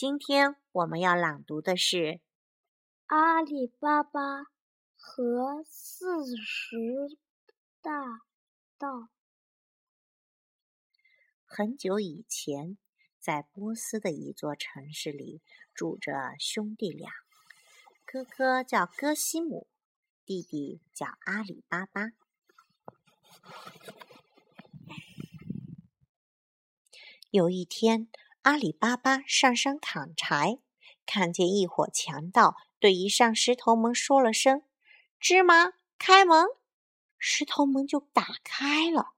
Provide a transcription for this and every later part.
今天我们要朗读的是《阿里巴巴和四十大盗》。很久以前，在波斯的一座城市里，住着兄弟俩，哥哥叫哥西姆，弟弟叫阿里巴巴。有一天，阿里巴巴上山砍柴，看见一伙强盗对一扇石头门说了声“芝麻开门”，石头门就打开了。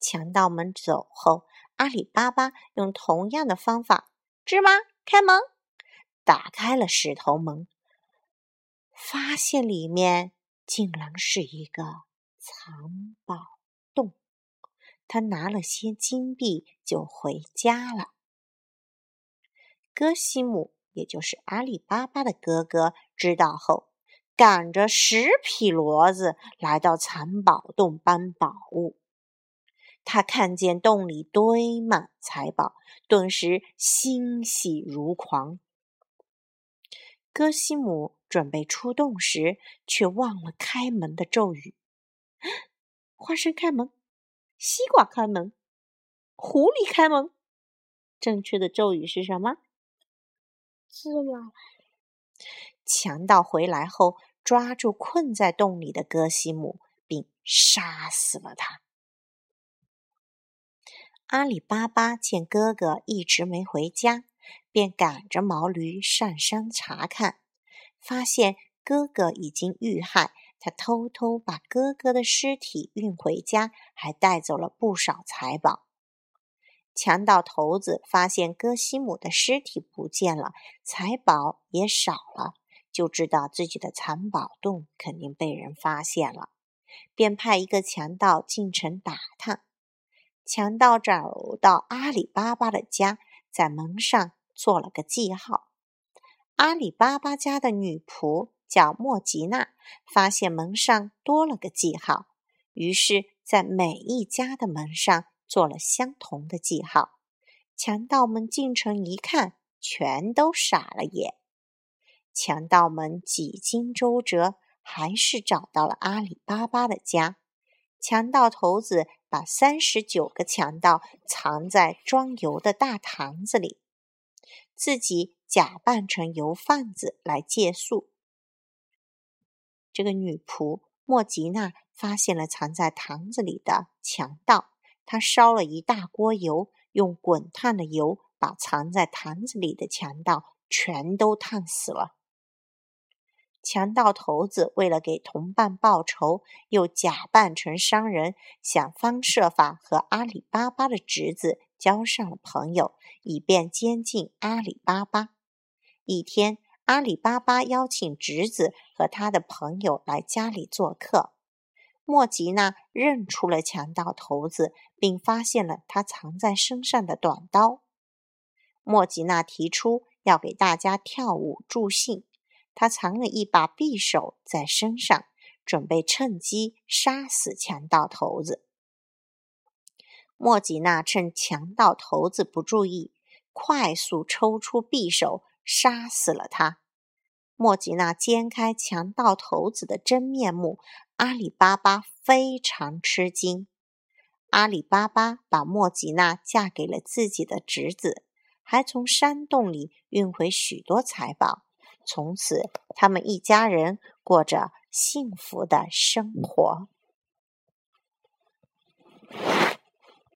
强盗们走后，阿里巴巴用同样的方法“芝麻开门”，打开了石头门，发现里面竟然是一个藏宝。他拿了些金币就回家了。哥西姆，也就是阿里巴巴的哥哥，知道后，赶着十匹骡子来到藏宝洞搬宝物。他看见洞里堆满财宝，顿时欣喜如狂。哥西姆准备出洞时，却忘了开门的咒语：“ 花生开门。”西瓜开门，狐狸开门。正确的咒语是什么？芝麻。强盗回来后，抓住困在洞里的哥西姆，并杀死了他。阿里巴巴见哥哥一直没回家，便赶着毛驴上山查看，发现哥哥已经遇害。他偷偷把哥哥的尸体运回家，还带走了不少财宝。强盗头子发现哥西姆的尸体不见了，财宝也少了，就知道自己的藏宝洞肯定被人发现了，便派一个强盗进城打探。强盗找到阿里巴巴的家，在门上做了个记号。阿里巴巴家的女仆。叫莫吉娜发现门上多了个记号，于是，在每一家的门上做了相同的记号。强盗们进城一看，全都傻了眼。强盗们几经周折，还是找到了阿里巴巴的家。强盗头子把三十九个强盗藏在装油的大坛子里，自己假扮成油贩子来借宿。这个女仆莫吉娜发现了藏在坛子里的强盗，她烧了一大锅油，用滚烫的油把藏在坛子里的强盗全都烫死了。强盗头子为了给同伴报仇，又假扮成商人，想方设法和阿里巴巴的侄子交上了朋友，以便监禁阿里巴巴。一天。阿里巴巴邀请侄子和他的朋友来家里做客。莫吉娜认出了强盗头子，并发现了他藏在身上的短刀。莫吉娜提出要给大家跳舞助兴，他藏了一把匕首在身上，准备趁机杀死强盗头子。莫吉娜趁强盗头子不注意，快速抽出匕首。杀死了他。莫吉娜揭开强盗头子的真面目，阿里巴巴非常吃惊。阿里巴巴把莫吉娜嫁给了自己的侄子，还从山洞里运回许多财宝。从此，他们一家人过着幸福的生活。